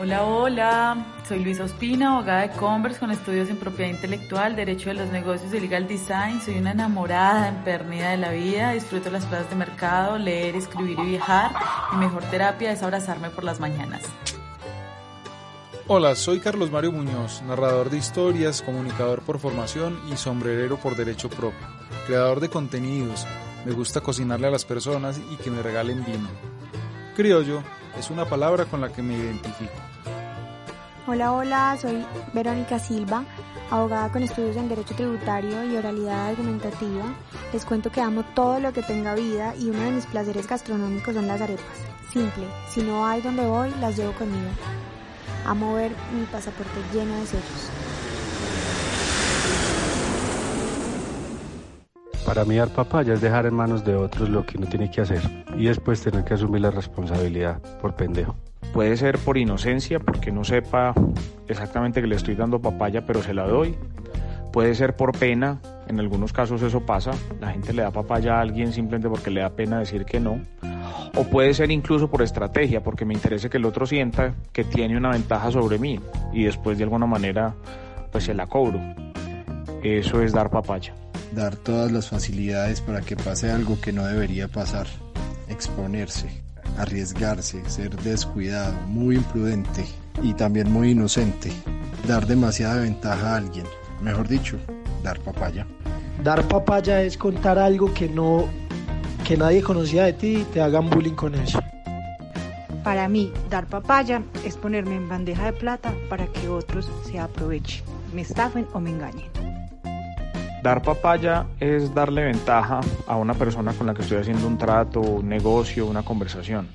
Hola, hola. Soy Luisa Ospina, abogada de Converse con estudios en propiedad intelectual, derecho de los negocios y legal design. Soy una enamorada, empernida de la vida. Disfruto las plazas de mercado, leer, escribir y viajar. Mi mejor terapia es abrazarme por las mañanas. Hola, soy Carlos Mario Muñoz, narrador de historias, comunicador por formación y sombrerero por derecho propio. Creador de contenidos, me gusta cocinarle a las personas y que me regalen vino. Criollo es una palabra con la que me identifico. Hola, hola, soy Verónica Silva, abogada con estudios en Derecho Tributario y Oralidad Argumentativa. Les cuento que amo todo lo que tenga vida y uno de mis placeres gastronómicos son las arepas. Simple, si no hay donde voy, las llevo conmigo. Amo ver mi pasaporte lleno de sellos. Para mí dar papaya es dejar en manos de otros lo que uno tiene que hacer y después tener que asumir la responsabilidad por pendejo. Puede ser por inocencia, porque no sepa exactamente que le estoy dando papaya, pero se la doy. Puede ser por pena, en algunos casos eso pasa, la gente le da papaya a alguien simplemente porque le da pena decir que no. O puede ser incluso por estrategia, porque me interesa que el otro sienta que tiene una ventaja sobre mí y después de alguna manera pues se la cobro. Eso es dar papaya dar todas las facilidades para que pase algo que no debería pasar, exponerse, arriesgarse, ser descuidado, muy imprudente y también muy inocente, dar demasiada ventaja a alguien, mejor dicho, dar papaya. Dar papaya es contar algo que no que nadie conocía de ti y te hagan bullying con eso. Para mí, dar papaya es ponerme en bandeja de plata para que otros se aprovechen, me estafen o me engañen. Dar papaya es darle ventaja a una persona con la que estoy haciendo un trato, un negocio, una conversación.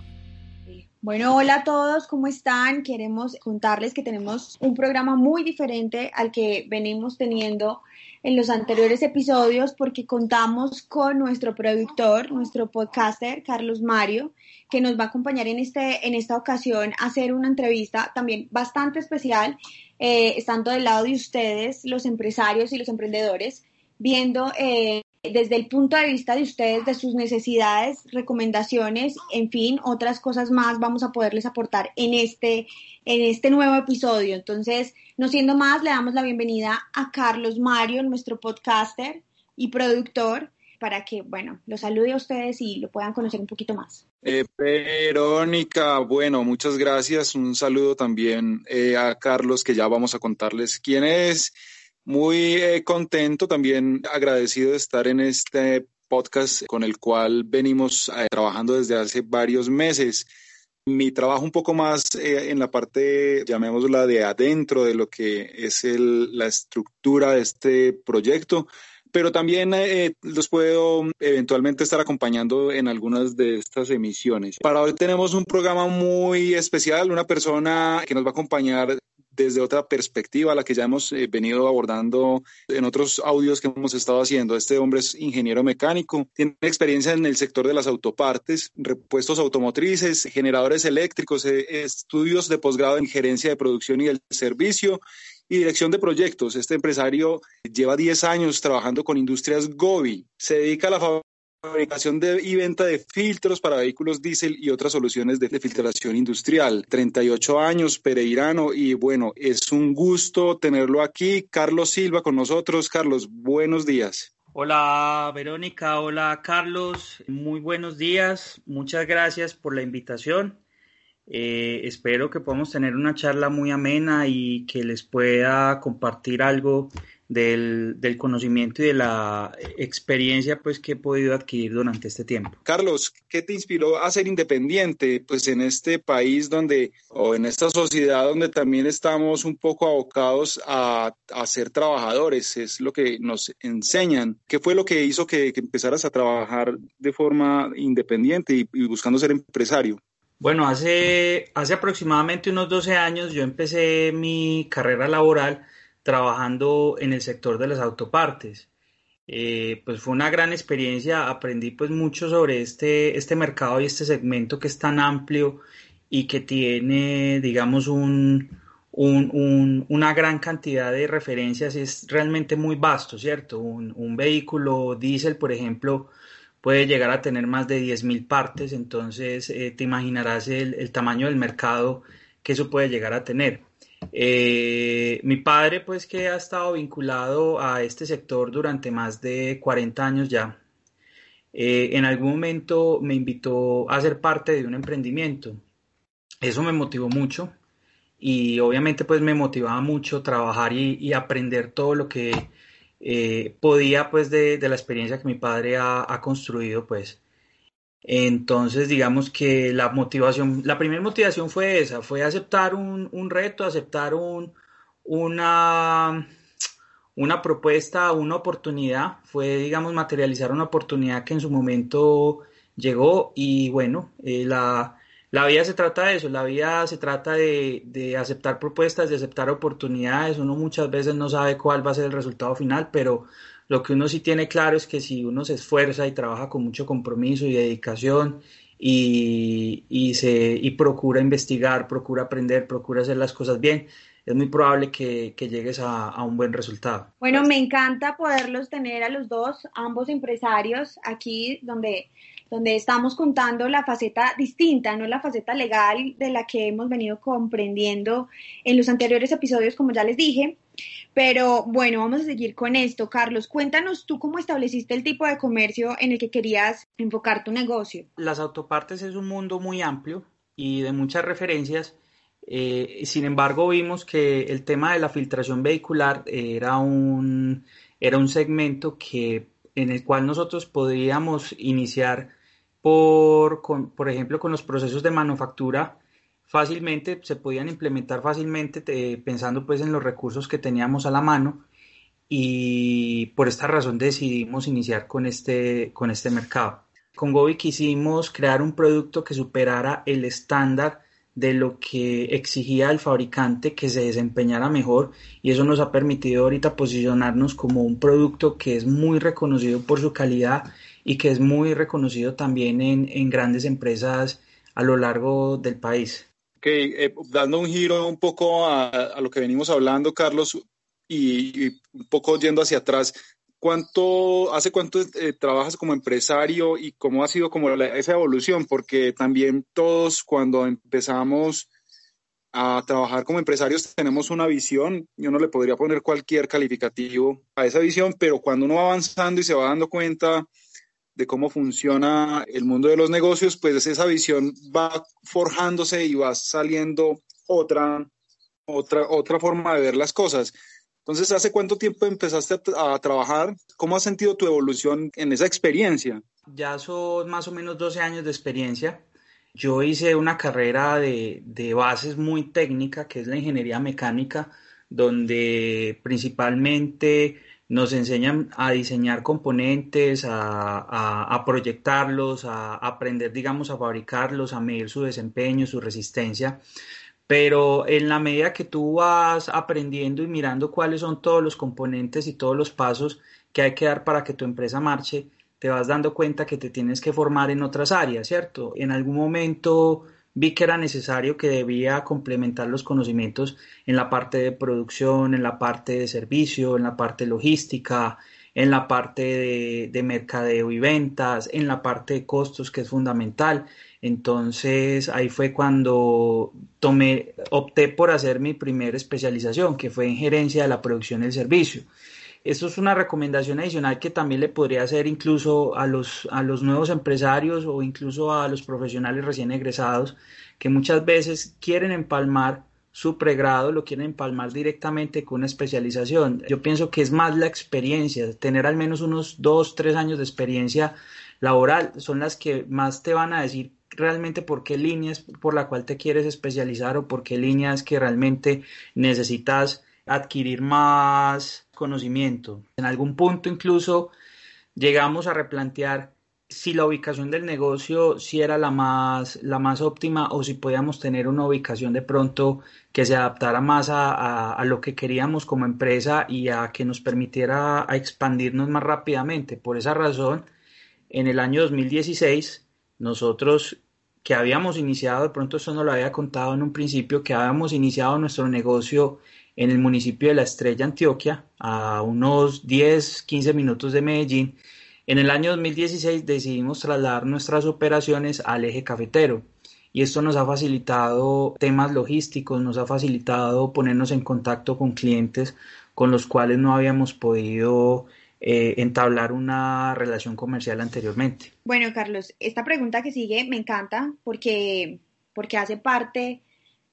Bueno, hola a todos, ¿cómo están? Queremos contarles que tenemos un programa muy diferente al que venimos teniendo en los anteriores episodios porque contamos con nuestro productor, nuestro podcaster, Carlos Mario, que nos va a acompañar en, este, en esta ocasión a hacer una entrevista también bastante especial, eh, estando del lado de ustedes, los empresarios y los emprendedores, viendo eh, desde el punto de vista de ustedes, de sus necesidades, recomendaciones, en fin, otras cosas más vamos a poderles aportar en este, en este nuevo episodio. Entonces, no siendo más, le damos la bienvenida a Carlos Mario, nuestro podcaster y productor, para que, bueno, lo salude a ustedes y lo puedan conocer un poquito más. Eh, Verónica, bueno, muchas gracias. Un saludo también eh, a Carlos, que ya vamos a contarles quién es muy eh, contento, también agradecido de estar en este podcast con el cual venimos eh, trabajando desde hace varios meses. Mi trabajo un poco más eh, en la parte, llamémosla de adentro de lo que es la estructura de este proyecto, pero también los puedo eventualmente estar acompañando en algunas de estas emisiones. Para hoy tenemos un programa muy especial, una persona que nos va a acompañar desde otra perspectiva, la que ya hemos eh, venido abordando en otros audios que hemos estado haciendo. Este hombre es ingeniero mecánico, tiene experiencia en el sector de las autopartes, repuestos automotrices, generadores eléctricos, eh, estudios de posgrado en gerencia de producción y el servicio y dirección de proyectos. Este empresario lleva 10 años trabajando con Industrias Gobi. Se dedica a la fabricación de, y venta de filtros para vehículos diésel y otras soluciones de, filtración industrial. 38 años, pereirano, y bueno, es un gusto tenerlo aquí. Carlos Silva con nosotros. Carlos, buenos días. Hola Verónica, hola Carlos, muy buenos días, muchas gracias por la invitación. Eh, espero que podamos tener una charla muy amena y que les pueda compartir algo del, del, conocimiento y de la experiencia pues que he podido adquirir durante este tiempo. Carlos, ¿qué te inspiró a ser independiente pues en este país donde o en esta sociedad donde también estamos un poco abocados a, a ser trabajadores? Es lo que nos enseñan. ¿Qué fue lo que hizo que, que empezaras a trabajar de forma independiente y, y buscando ser empresario? Bueno, hace, hace aproximadamente unos 12 años yo empecé mi carrera laboral trabajando en el sector de las autopartes. Eh, pues fue una gran experiencia, aprendí pues mucho sobre este, este mercado y este segmento que es tan amplio y que tiene, digamos, un, una gran cantidad de referencias, es realmente muy vasto, ¿cierto? Un, vehículo diésel, por ejemplo, puede llegar a tener más de 10.000 partes, entonces eh, te imaginarás el, el, tamaño del mercado que eso puede llegar a tener. Eh, mi padre, pues que ha estado vinculado a este sector durante más de 40 años ya, eh, en algún momento me invitó a ser parte de un emprendimiento. Eso me motivó mucho y obviamente pues me motivaba mucho trabajar y, aprender todo lo que eh, podía pues de, la experiencia que mi padre ha, ha construido pues. Entonces, digamos que la motivación, la primera motivación fue esa, fue aceptar un, un reto, aceptar un, una, una propuesta, una oportunidad, fue, digamos, materializar una oportunidad que en su momento llegó y bueno, eh, la, la vida se trata de eso, la vida se trata de, de aceptar propuestas, de aceptar oportunidades, uno muchas veces no sabe cuál va a ser el resultado final, pero lo que uno sí tiene claro es que si uno se esfuerza y trabaja con mucho compromiso y dedicación y, se, y procura investigar, procura aprender, procura hacer las cosas bien, es muy probable que, que llegues a, a, un buen resultado. Bueno, me encanta poderlos tener a los dos, ambos empresarios, aquí donde, donde estamos contando la faceta distinta, no la faceta legal de la que hemos venido comprendiendo en los anteriores episodios, como ya les dije. Pero bueno, vamos a seguir con esto. Carlos, cuéntanos tú cómo estableciste el tipo de comercio en el que querías enfocar tu negocio. Las autopartes es un mundo muy amplio y de muchas referencias. Eh, sin embargo, vimos que el tema de la filtración vehicular era un, era un segmento que, en el cual nosotros podríamos iniciar por, por ejemplo, con los procesos de manufactura fácilmente, se podían implementar fácilmente pensando pues en los recursos que teníamos a la mano y por esta razón decidimos iniciar con este, con este mercado. Con Gobi quisimos crear un producto que superara el estándar de lo que exigía el fabricante que se desempeñara mejor y eso nos ha permitido ahorita posicionarnos como un producto que es muy reconocido por su calidad y que es muy reconocido también en, en grandes empresas a lo largo del país. Eh, dando un giro un poco a, lo que venimos hablando, Carlos, y, un poco yendo hacia atrás, ¿cuánto, ¿hace cuánto eh, trabajas como empresario y cómo ha sido como esa evolución? Porque también todos cuando empezamos a trabajar como empresarios tenemos una visión, yo no le podría poner cualquier calificativo a esa visión, pero cuando uno va avanzando y se va dando cuenta de cómo funciona el mundo de los negocios, pues esa visión va forjándose y va saliendo otra, otra, otra forma de ver las cosas. Entonces, ¿hace cuánto tiempo empezaste a, trabajar? ¿Cómo has sentido tu evolución en esa experiencia? Ya son más o menos 12 años de experiencia. Yo hice una carrera de, de bases muy técnica, que es la ingeniería mecánica, donde principalmente nos enseñan a diseñar componentes, a, proyectarlos, a, aprender, digamos, a fabricarlos, a medir su desempeño, su resistencia. Pero en la medida que tú vas aprendiendo y mirando cuáles son todos los componentes y todos los pasos que hay que dar para que tu empresa marche, te vas dando cuenta que te tienes que formar en otras áreas, ¿cierto? En algún momento vi que era necesario que debía complementar los conocimientos en la parte de producción, en la parte de servicio, en la parte logística, en la parte de, mercadeo y ventas, en la parte de costos, que es fundamental. Entonces ahí fue cuando tomé, opté por hacer mi primera especialización, que fue en gerencia de la producción y el servicio. Esto es una recomendación adicional que también le podría hacer incluso a los, a los nuevos empresarios o incluso a los profesionales recién egresados que muchas veces quieren empalmar su pregrado, lo quieren empalmar directamente con una especialización. Yo pienso que es más la experiencia, tener al menos unos dos, tres años de experiencia laboral son las que más te van a decir realmente por qué líneas por la cual te quieres especializar o por qué líneas que realmente necesitas adquirir más conocimiento. En algún punto incluso llegamos a replantear si la ubicación del negocio si era la más, la más óptima o si podíamos tener una ubicación de pronto que se adaptara más a, lo que queríamos como empresa y a que nos permitiera expandirnos más rápidamente. Por esa razón, en el año 2016, nosotros que habíamos iniciado, de pronto esto no lo había contado en un principio, que habíamos iniciado nuestro negocio en el municipio de La Estrella, Antioquia, a unos 10, 15 minutos de Medellín. En el año 2016 decidimos trasladar nuestras operaciones al eje cafetero y esto nos ha facilitado temas logísticos, nos ha facilitado ponernos en contacto con clientes con los cuales no habíamos podido eh, entablar una relación comercial anteriormente. Bueno, Carlos, esta pregunta que sigue me encanta porque, porque hace parte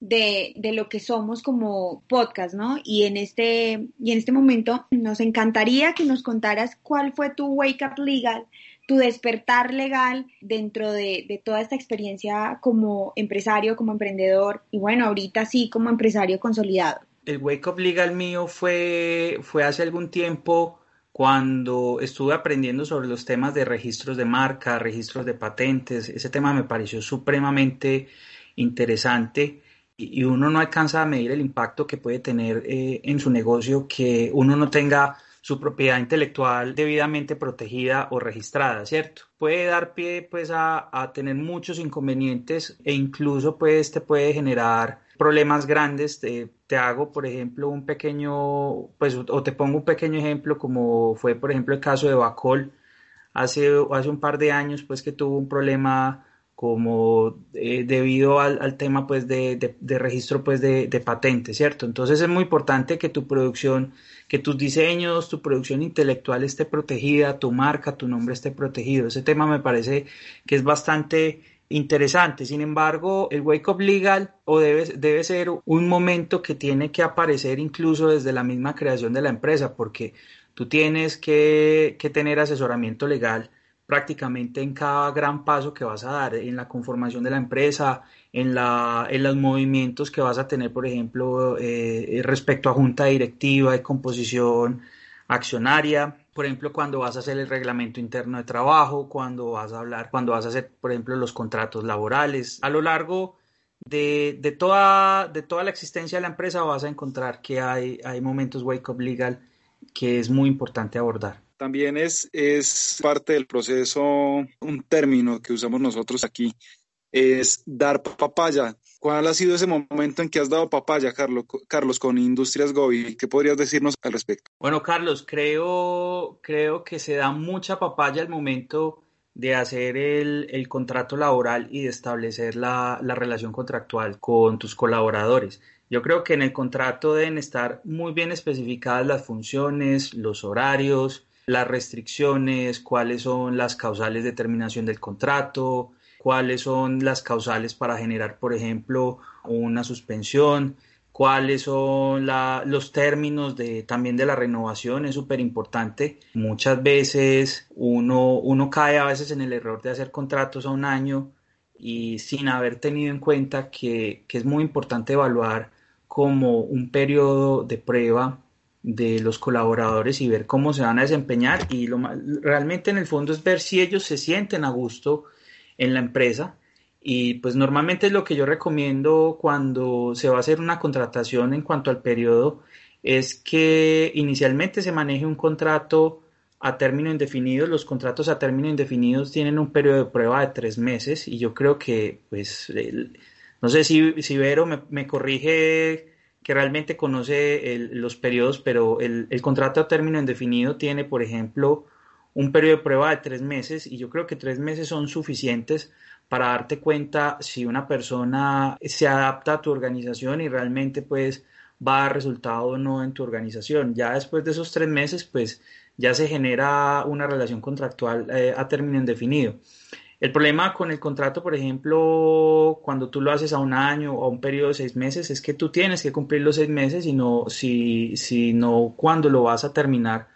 de, de, lo que somos como podcast, ¿no? Y en, este, y en este momento nos encantaría que nos contaras cuál fue tu wake up legal, tu despertar legal dentro de, de toda esta experiencia como empresario, como emprendedor y bueno, ahorita sí como empresario consolidado. El wake up legal mío fue, fue hace algún tiempo cuando estuve aprendiendo sobre los temas de registros de marca, registros de patentes, ese tema me pareció supremamente interesante y uno no alcanza a medir el impacto que puede tener eh, en su negocio que uno no tenga su propiedad intelectual debidamente protegida o registrada, ¿cierto? Puede dar pie pues a, tener muchos inconvenientes e incluso pues este puede generar problemas grandes. Te, te, hago, por ejemplo, un pequeño, pues, o te pongo un pequeño ejemplo, como fue, por ejemplo, el caso de Bacol hace, hace un par de años, pues, que tuvo un problema como eh, debido al, al, tema, pues, de, de, de registro, pues, de, de patentes, ¿cierto? Entonces es muy importante que tu producción, que tus diseños, tu producción intelectual esté protegida, tu marca, tu nombre esté protegido. Ese tema me parece que es bastante interesante. Sin embargo, el Wake Up Legal o debe, debe ser un momento que tiene que aparecer incluso desde la misma creación de la empresa, porque tú tienes que, que tener asesoramiento legal prácticamente en cada gran paso que vas a dar, en la conformación de la empresa, en, la, en los movimientos que vas a tener, por ejemplo, eh, respecto a junta directiva y composición accionaria, por ejemplo, cuando vas a hacer el reglamento interno de trabajo, cuando vas a hablar, cuando vas a hacer, por ejemplo, los contratos laborales. A lo largo de, de, toda, de toda la existencia de la empresa vas a encontrar que hay, hay momentos wake up legal que es muy importante abordar. También es, es parte del proceso, un término que usamos nosotros aquí, es dar papaya. ¿Cuál ha sido ese momento en que has dado papaya, Carlos, Carlos con Industrias Gobi? ¿Qué podrías decirnos al respecto? Bueno, Carlos, creo, creo que se da mucha papaya al momento de hacer el, el contrato laboral y de establecer la, la relación contractual con tus colaboradores. Yo creo que en el contrato deben estar muy bien especificadas las funciones, los horarios, las restricciones, cuáles son las causales de terminación del contrato, cuáles son las causales para generar, por ejemplo, una suspensión, cuáles son los términos de, también de la renovación, es súper importante. Muchas veces uno, uno cae a veces en el error de hacer contratos a un año y sin haber tenido en cuenta que, que es muy importante evaluar como un periodo de prueba de los colaboradores y ver cómo se van a desempeñar y lo realmente en el fondo es ver si ellos se sienten a gusto en la empresa. Y pues normalmente es lo que yo recomiendo cuando se va a hacer una contratación en cuanto al periodo, es que inicialmente se maneje un contrato a término indefinido. Los contratos a término indefinido tienen un periodo de prueba de tres meses y yo creo que, pues, no sé si, si Vero me corrige que realmente conoce los periodos, pero el, el contrato a término indefinido tiene, por ejemplo, un periodo de prueba de tres meses y yo creo que tres meses son suficientes para darte cuenta si una persona se adapta a tu organización y realmente pues va a dar resultado o no en tu organización. Ya después de esos tres meses pues ya se genera una relación contractual eh, a término indefinido. El problema con el contrato, por ejemplo, cuando tú lo haces a un año o a un periodo de seis meses, es que tú tienes que cumplir los seis meses y no, si, si no, cuando lo vas a terminar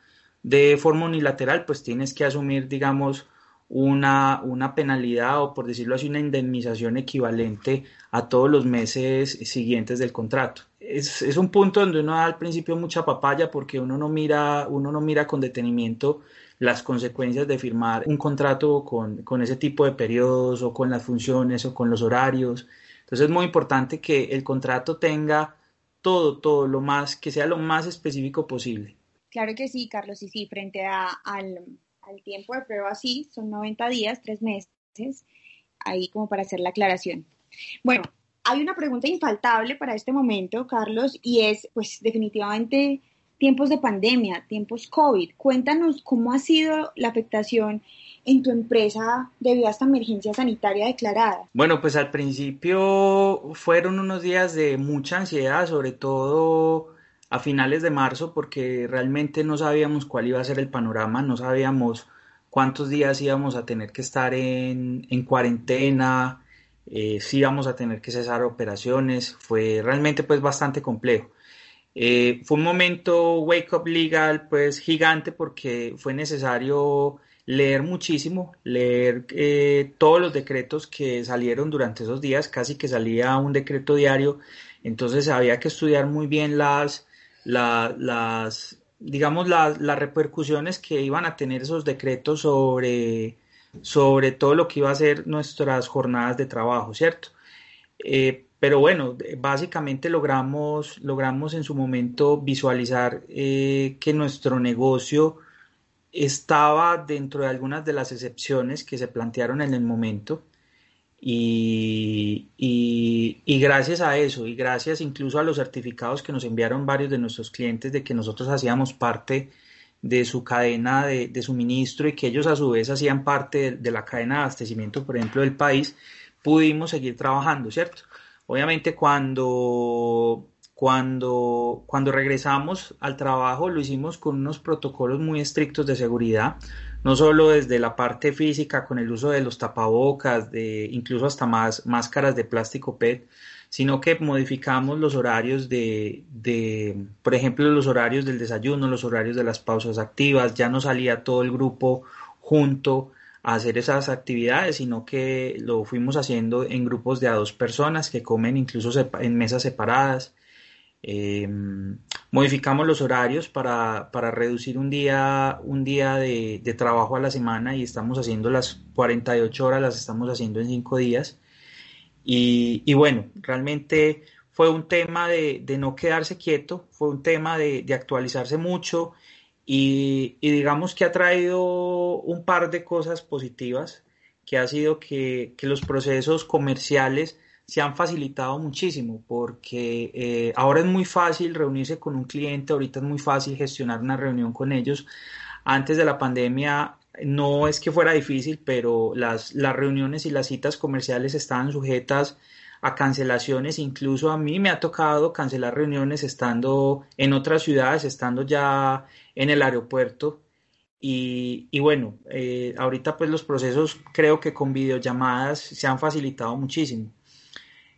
de forma unilateral, pues tienes que asumir, digamos, una, una penalidad o, por decirlo así, una indemnización equivalente a todos los meses siguientes del contrato. Es, es, un punto donde uno da al principio mucha papaya porque uno no mira, uno no mira con detenimiento las consecuencias de firmar un contrato con, con ese tipo de periodos o con las funciones o con los horarios. Entonces es muy importante que el contrato tenga todo, todo, lo más, que sea lo más específico posible. Claro que sí, Carlos, y sí, frente a, al, al tiempo de prueba, sí, son 90 días, tres meses, ahí como para hacer la aclaración. Bueno, hay una pregunta infaltable para este momento, Carlos, y es, pues definitivamente, tiempos de pandemia, tiempos COVID. Cuéntanos cómo ha sido la afectación en tu empresa debido a esta emergencia sanitaria declarada? Bueno, pues al principio fueron unos días de mucha ansiedad, sobre todo a finales de marzo, porque realmente no sabíamos cuál iba a ser el panorama, no sabíamos cuántos días íbamos a tener que estar en, cuarentena, eh, si íbamos a tener que cesar operaciones, fue realmente pues bastante complejo. Eh, fue un momento wake up legal pues gigante porque fue necesario leer muchísimo, leer eh, todos los decretos que salieron durante esos días, casi que salía un decreto diario, entonces había que estudiar muy bien las, las digamos, las, repercusiones que iban a tener esos decretos sobre, sobre todo lo que iba a ser nuestras jornadas de trabajo, ¿cierto? Eh, pero bueno, básicamente logramos, logramos en su momento visualizar eh, que nuestro negocio estaba dentro de algunas de las excepciones que se plantearon en el momento y, y, gracias a eso y gracias incluso a los certificados que nos enviaron varios de nuestros clientes de que nosotros hacíamos parte de su cadena de, suministro y que ellos a su vez hacían parte de, la cadena de abastecimiento, por ejemplo, del país, pudimos seguir trabajando, ¿cierto? Obviamente cuando cuando, cuando regresamos al trabajo lo hicimos con unos protocolos muy estrictos de seguridad, no solo desde la parte física con el uso de los tapabocas, de incluso hasta más máscaras de plástico PET, sino que modificamos los horarios de, de, por ejemplo, los horarios del desayuno, los horarios de las pausas activas, ya no salía todo el grupo junto hacer esas actividades, sino que lo fuimos haciendo en grupos de a dos personas que comen incluso en mesas separadas. Em, modificamos los horarios para, para, reducir un día, un día de, de, trabajo a la semana y estamos haciendo las 48 horas, las estamos haciendo en 5 días. Y, y, bueno, realmente fue un tema de, de, no quedarse quieto, fue un tema de, de actualizarse mucho y, digamos que ha traído un par de cosas positivas, que ha sido que, que los procesos comerciales se han facilitado muchísimo porque eh, ahora es muy fácil reunirse con un cliente, ahorita es muy fácil gestionar una reunión con ellos. Antes de la pandemia no es que fuera difícil, pero las, las reuniones y las citas comerciales estaban sujetas a cancelaciones, incluso a mí me ha tocado cancelar reuniones estando en otras ciudades, estando ya en el aeropuerto. Y, y bueno, eh, ahorita pues los procesos creo que con videollamadas se han facilitado muchísimo.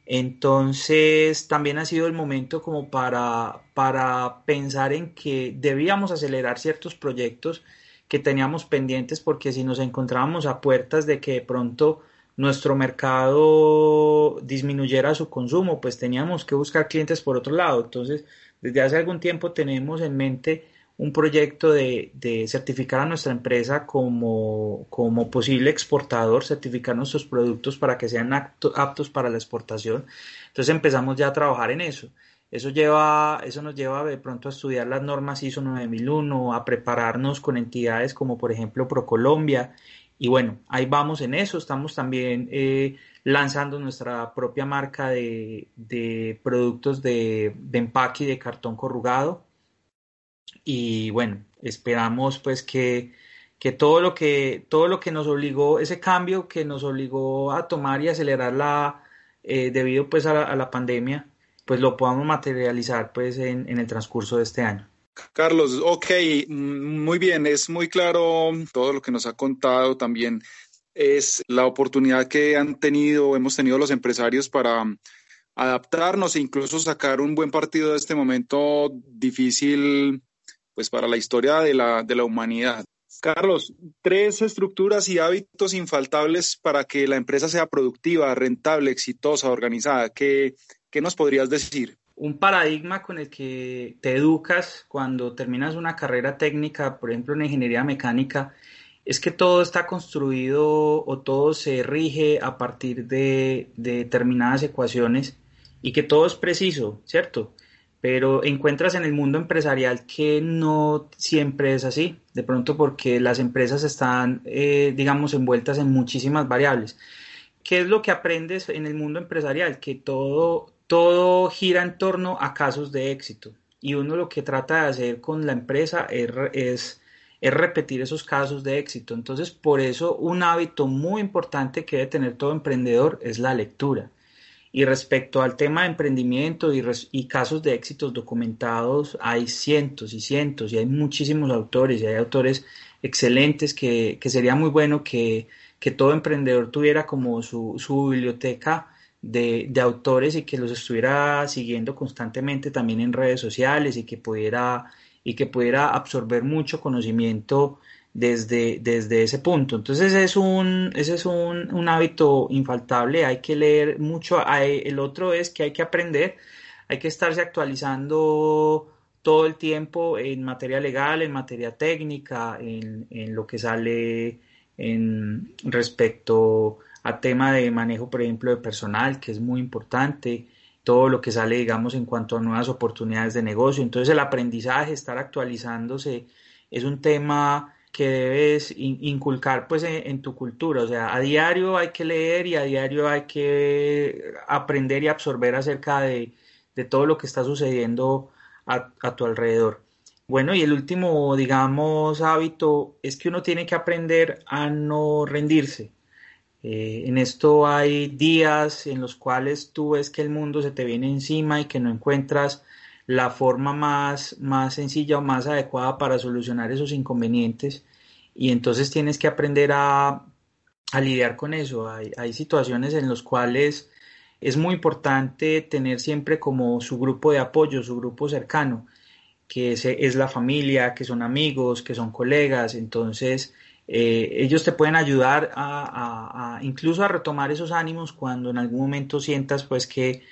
Entonces, también ha sido el momento como para, para pensar en que debíamos acelerar ciertos proyectos que teníamos pendientes porque si nos encontrábamos a puertas de que de pronto nuestro mercado disminuyera su consumo, pues teníamos que buscar clientes por otro lado. Entonces, desde hace algún tiempo tenemos en mente un proyecto de, de certificar a nuestra empresa como, como, posible exportador, certificar nuestros productos para que sean aptos para la exportación. Entonces empezamos ya a trabajar en eso. Eso, lleva, eso nos lleva de pronto a estudiar las normas ISO 9001, a prepararnos con entidades como por ejemplo ProColombia. Y bueno, ahí vamos en eso. Estamos también eh, lanzando nuestra propia marca de, de productos de, de empaque y de cartón corrugado y bueno, esperamos pues que, que todo lo que todo lo que nos obligó, ese cambio que nos obligó a tomar y acelerar la eh, debido pues a la, pandemia, pues lo podamos materializar pues en el transcurso de este año. Carlos, ok, muy bien, es muy claro todo lo que nos ha contado también. Es la oportunidad que han tenido, hemos tenido los empresarios para adaptarnos e incluso sacar un buen partido de este momento difícil pues para la historia de la, de la humanidad. Carlos, tres estructuras y hábitos infaltables para que la empresa sea productiva, rentable, exitosa, organizada. ¿Qué, qué nos podrías decir? Un paradigma con el que te educas cuando terminas una carrera técnica, por ejemplo en ingeniería mecánica, es que todo está construido o todo se rige a partir de, determinadas ecuaciones y que todo es preciso, ¿cierto? Pero encuentras en el mundo empresarial que no siempre es así, de pronto porque las empresas están, eh, digamos, envueltas en muchísimas variables. ¿Qué es lo que aprendes en el mundo empresarial? Que todo, todo gira en torno a casos de éxito. Y uno lo que trata de hacer con la empresa es es repetir esos casos de éxito. Entonces, por eso un hábito muy importante que debe tener todo emprendedor es la lectura. Y respecto al tema de emprendimiento y, casos de éxitos documentados, hay cientos y cientos y hay muchísimos autores y hay autores excelentes que, sería muy bueno que, todo emprendedor tuviera como su, biblioteca de, de, autores y que los estuviera siguiendo constantemente también en redes sociales y que pudiera y que pudiera absorber mucho conocimiento desde, desde ese punto. Entonces es un, ese es un, hábito infaltable, hay que leer mucho, el otro es que hay que aprender, hay que estarse actualizando todo el tiempo en materia legal, en materia técnica, en, en lo que sale en respecto a tema de manejo, por ejemplo, de personal, que es muy importante, todo lo que sale, digamos, en cuanto a nuevas oportunidades de negocio. Entonces el aprendizaje, estar actualizándose, es un tema que debes inculcar pues en, tu cultura. O sea, a diario hay que leer y a diario hay que aprender y absorber acerca de, todo lo que está sucediendo a, a, tu alrededor. Bueno, y el último, digamos, hábito es que uno tiene que aprender a no rendirse. Eh, en esto hay días en los cuales tú ves que el mundo se te viene encima y que no encuentras la forma más, más sencilla o más adecuada para solucionar esos inconvenientes y entonces tienes que aprender a, lidiar con eso. Hay, situaciones en las cuales es muy importante tener siempre como su grupo de apoyo, su grupo cercano, que es, es la familia, que son amigos, que son colegas, entonces eh, ellos te pueden ayudar a, incluso a retomar esos ánimos cuando en algún momento sientas pues que,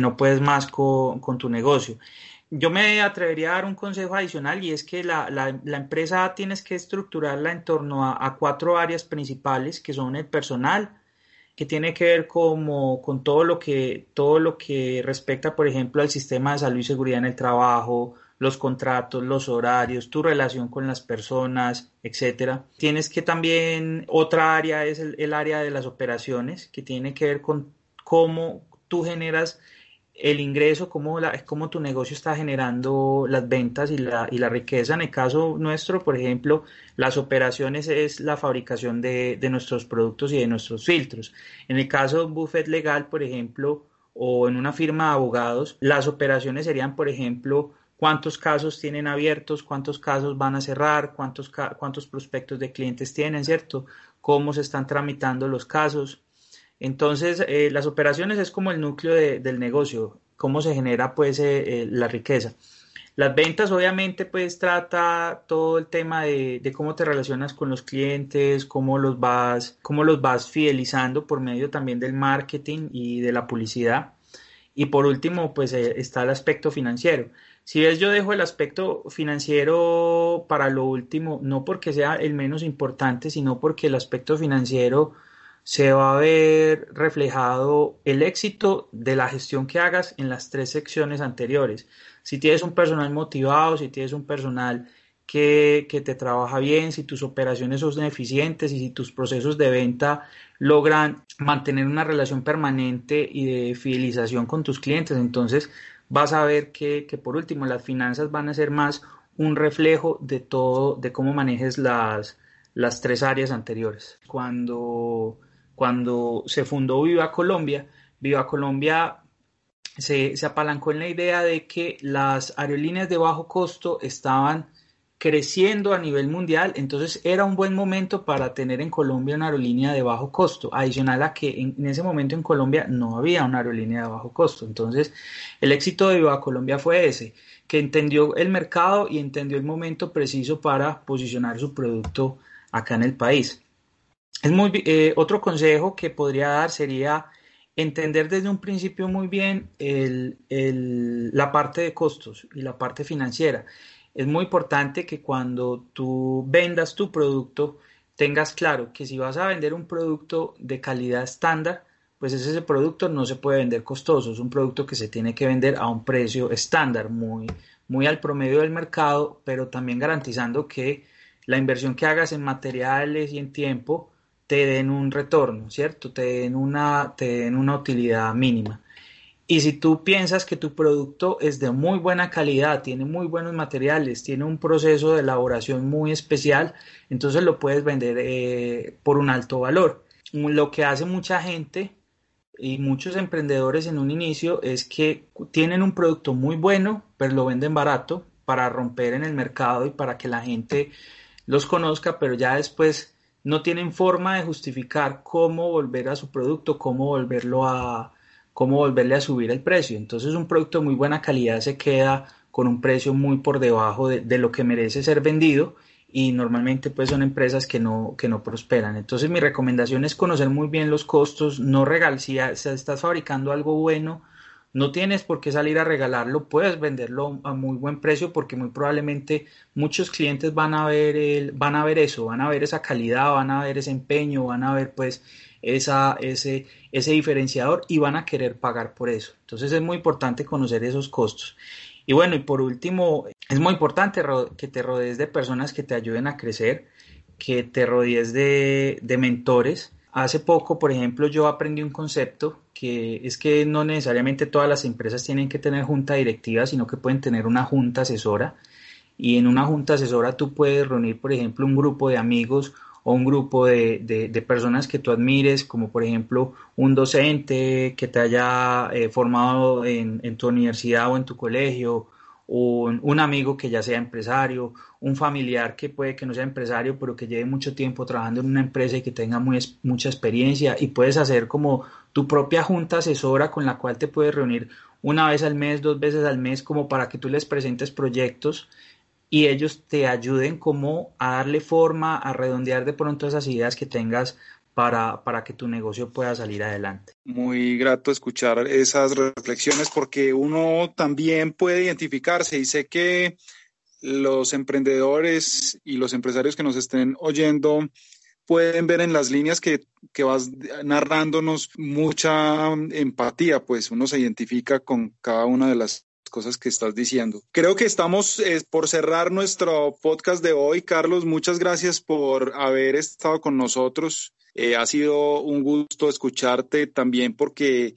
no puedes más con, tu negocio. Yo me atrevería a dar un consejo adicional y es que la, empresa tienes que estructurarla en torno a, cuatro áreas principales que son el personal, que tiene que ver como, con todo lo que, todo lo que respecta, por ejemplo, al sistema de salud y seguridad en el trabajo, los contratos, los horarios, tu relación con las personas, etcétera. Tienes que también, otra área es el, área de las operaciones, que tiene que ver con cómo tú generas el ingreso, cómo, la, cómo tu negocio está generando las ventas y la, y la riqueza. En el caso nuestro, por ejemplo, las operaciones es la fabricación de, de nuestros productos y de nuestros filtros. En el caso de un buffet legal, por ejemplo, o en una firma de abogados, las operaciones serían, por ejemplo, cuántos casos tienen abiertos, cuántos casos van a cerrar, cuántos, cuántos prospectos de clientes tienen, ¿cierto? Cómo se están tramitando los casos. Entonces, eh, las operaciones es como el núcleo del negocio, cómo se genera pues eh, eh, la riqueza. Las ventas obviamente pues trata todo el tema de, de, cómo te relacionas con los clientes, cómo los vas, cómo los vas fidelizando por medio también del marketing y de la publicidad. Y por último pues está el aspecto financiero. Si ves, yo dejo el aspecto financiero para lo último, no porque sea el menos importante, sino porque el aspecto financiero se va a ver reflejado el éxito de la gestión que hagas en las tres secciones anteriores. Si tienes un personal motivado, si tienes un personal que, que, te trabaja bien, si tus operaciones son eficientes y si tus procesos de venta logran mantener una relación permanente y de fidelización con tus clientes, entonces vas a ver que, por último las finanzas van a ser más un reflejo de todo, de cómo manejes las, las tres áreas anteriores. Cuando, cuando se fundó Viva Colombia, Viva Colombia se, se apalancó en la idea de que las aerolíneas de bajo costo estaban creciendo a nivel mundial, entonces era un buen momento para tener en Colombia una aerolínea de bajo costo, adicional a que en, ese momento en Colombia no había una aerolínea de bajo costo. Entonces, el éxito de Viva Colombia fue ese, que entendió el mercado y entendió el momento preciso para posicionar su producto acá en el país. Es muy, eh, otro consejo que podría dar sería entender desde un principio muy bien la parte de costos y la parte financiera. Es muy importante que cuando tú vendas tu producto tengas claro que si vas a vender un producto de calidad estándar, pues ese producto no se puede vender costoso, es un producto que se tiene que vender a un precio estándar, muy, muy al promedio del mercado, pero también garantizando que la inversión que hagas en materiales y en tiempo te den un retorno, ¿cierto? Te den una, te den una utilidad mínima. Y si tú piensas que tu producto es de muy buena calidad, tiene muy buenos materiales, tiene un proceso de elaboración muy especial, entonces lo puedes vender eh, por un alto valor. Lo que hace mucha gente y muchos emprendedores en un inicio es que tienen un producto muy bueno, pero lo venden barato para romper en el mercado y para que la gente los conozca, pero ya después no tienen forma de justificar cómo volver a su producto, cómo volverlo a, cómo volverle a subir el precio. Entonces un producto de muy buena calidad se queda con un precio muy por debajo de, lo que merece ser vendido y normalmente pues son empresas que no, que no prosperan. Entonces mi recomendación es conocer muy bien los costos, no regal, si, estás fabricando algo bueno, no tienes por qué salir a regalarlo, puedes venderlo a muy buen precio porque muy probablemente muchos clientes van a ver el, van a ver eso, van a ver esa calidad, van a ver ese empeño, van a ver pues esa, ese, ese diferenciador y van a querer pagar por eso. Entonces es muy importante conocer esos costos. Y bueno, y por último, es muy importante que te rodees de personas que te ayuden a crecer, que te rodees de, de mentores Hace poco, por ejemplo, yo aprendí un concepto que es que no necesariamente todas las empresas tienen que tener junta directiva, sino que pueden tener una junta asesora. Y en una junta asesora tú puedes reunir, por ejemplo, un grupo de amigos o un grupo de, personas que tú admires, como por ejemplo un docente que te haya eh, formado en, tu universidad o en tu colegio, un, un, amigo que ya sea empresario, un familiar que puede que no sea empresario, pero que lleve mucho tiempo trabajando en una empresa y que tenga mucha experiencia y puedes hacer como tu propia junta asesora con la cual te puedes reunir una vez al mes, dos veces al mes, como para que tú les presentes proyectos y ellos te ayuden como a darle forma, a redondear de pronto esas ideas que tengas para, para, que tu negocio pueda salir adelante. Muy grato escuchar esas reflexiones porque uno también puede identificarse y sé que los emprendedores y los empresarios que nos estén oyendo pueden ver en las líneas que, que vas narrándonos mucha empatía, pues uno se identifica con cada una de las cosas que estás diciendo. Creo que estamos eh, por cerrar nuestro podcast de hoy. Carlos, muchas gracias por haber estado con nosotros. Eh, ha sido un gusto escucharte también porque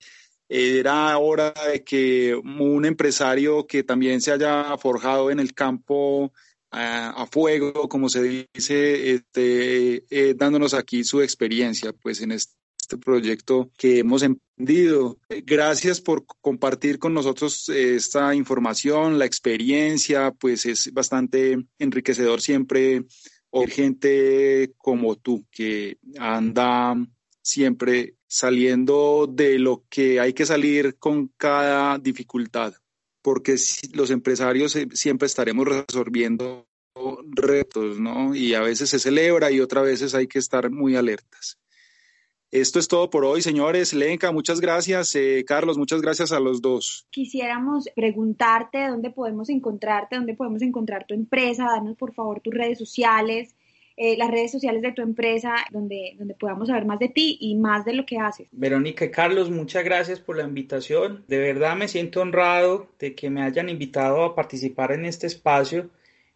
era hora de que un empresario que también se haya forjado en el campo a, fuego, como se dice, este, eh, dándonos aquí su experiencia, pues en este proyecto que hemos emprendido. Gracias por compartir con nosotros esta información, la experiencia, pues es bastante enriquecedor siempre o gente como tú que anda siempre saliendo de lo que hay que salir con cada dificultad, porque los empresarios siempre estaremos resolviendo retos, ¿no? Y a veces se celebra y otras veces hay que estar muy alertas. Esto es todo por hoy, señores. Lenka, muchas gracias. Eh, Carlos, muchas gracias a los dos. Quisiéramos preguntarte dónde podemos encontrarte, dónde podemos encontrar tu empresa. Danos por favor tus redes sociales, eh, las redes sociales de tu empresa, donde, donde podamos saber más de ti y más de lo que haces. Verónica y Carlos, muchas gracias por la invitación. De verdad me siento honrado de que me hayan invitado a participar en este espacio,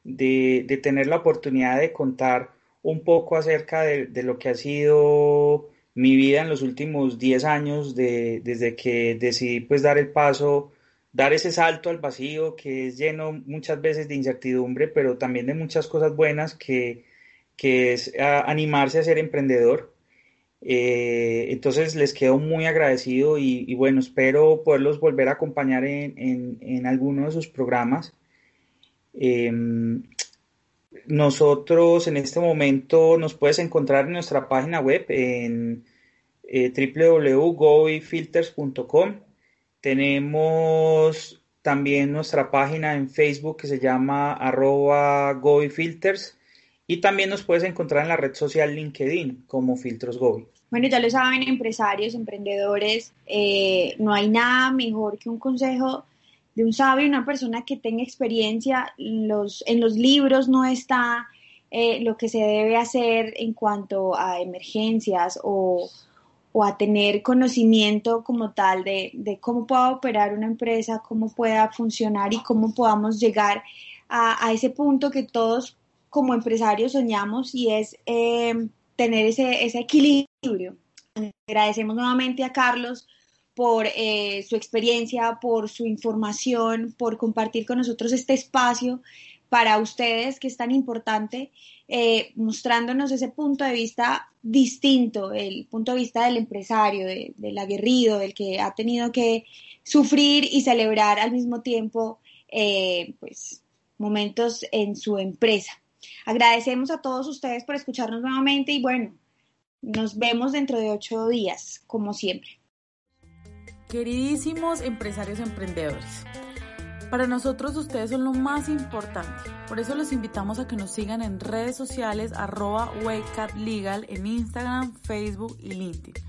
de, de tener la oportunidad de contar un poco acerca de, de lo que ha sido mi vida en los últimos 10 años de, desde que decidí pues dar el paso, dar ese salto al vacío que es lleno muchas veces de incertidumbre, pero también de muchas cosas buenas que, que es animarse a ser emprendedor. Eh, entonces les quedo muy agradecido y, bueno, espero poderlos volver a acompañar en, en, en alguno de sus programas. Em, nosotros en este momento nos puedes encontrar en nuestra página web en eh, www.goifilters.com. Tenemos también nuestra página en Facebook que se llama arroba goifilters Y también nos puedes encontrar en la red social LinkedIn como Filtros Gobi. Bueno, ya lo saben, empresarios, emprendedores, eh, no hay nada mejor que un consejo de un sabio, una persona que tenga experiencia. En los libros no está eh, lo que se debe hacer en cuanto a emergencias o, a tener conocimiento como tal de, cómo pueda operar una empresa, cómo pueda funcionar y cómo podamos llegar a, ese punto que todos como empresarios soñamos y es eh, tener ese, ese equilibrio. Agradecemos nuevamente a Carlos por eh, su experiencia, por su información, por compartir con nosotros este espacio para ustedes que es tan importante, eh, mostrándonos ese punto de vista distinto, el punto de vista del empresario, del aguerrido, del que ha tenido que sufrir y celebrar al mismo tiempo eh, pues, momentos en su empresa. Agradecemos a todos ustedes por escucharnos nuevamente y bueno, nos vemos dentro de ocho días, como siempre. Queridísimos empresarios emprendedores, para nosotros ustedes son lo más importante. Por eso los invitamos a que nos sigan en redes sociales arroba Legal en Instagram, Facebook y LinkedIn.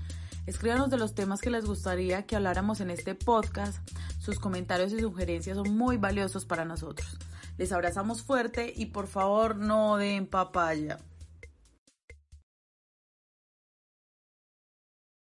Escríbanos de los temas que les gustaría que habláramos en este podcast. Sus comentarios y sugerencias son muy valiosos para nosotros. Les abrazamos fuerte y por favor no den papaya.